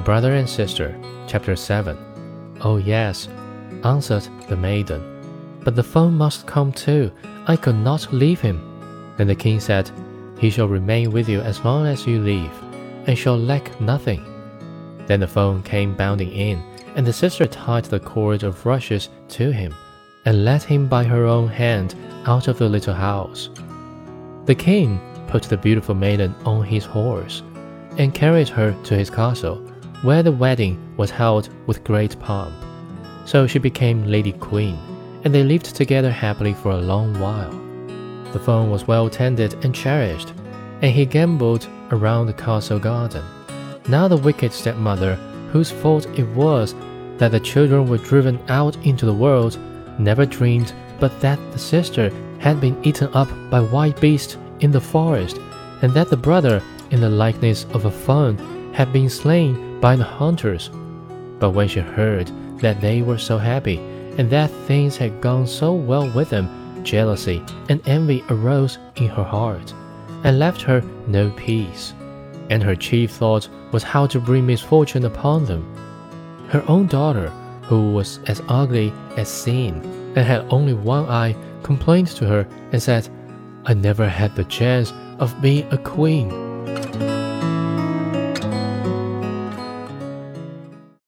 brother and sister, chapter 7. Oh, yes, answered the maiden, but the fawn must come too. I could not leave him. Then the king said, He shall remain with you as long as you live, and shall lack nothing. Then the fawn came bounding in, and the sister tied the cord of rushes to him, and led him by her own hand out of the little house. The king put the beautiful maiden on his horse, and carried her to his castle, where the wedding was held with great pomp. So she became Lady Queen, and they lived together happily for a long while. The fawn was well tended and cherished, and he gamboled around the castle garden. Now the wicked stepmother, whose fault it was that the children were driven out into the world, never dreamed but that the sister had been eaten up by wild beasts in the forest, and that the brother, in the likeness of a fawn, had been slain by the hunters. But when she heard that they were so happy, and that things had gone so well with them, jealousy and envy arose in her heart, and left her no peace. And her chief thought was how to bring misfortune upon them. Her own daughter, who was as ugly as sin, and had only one eye, complained to her and said, I never had the chance of being a queen.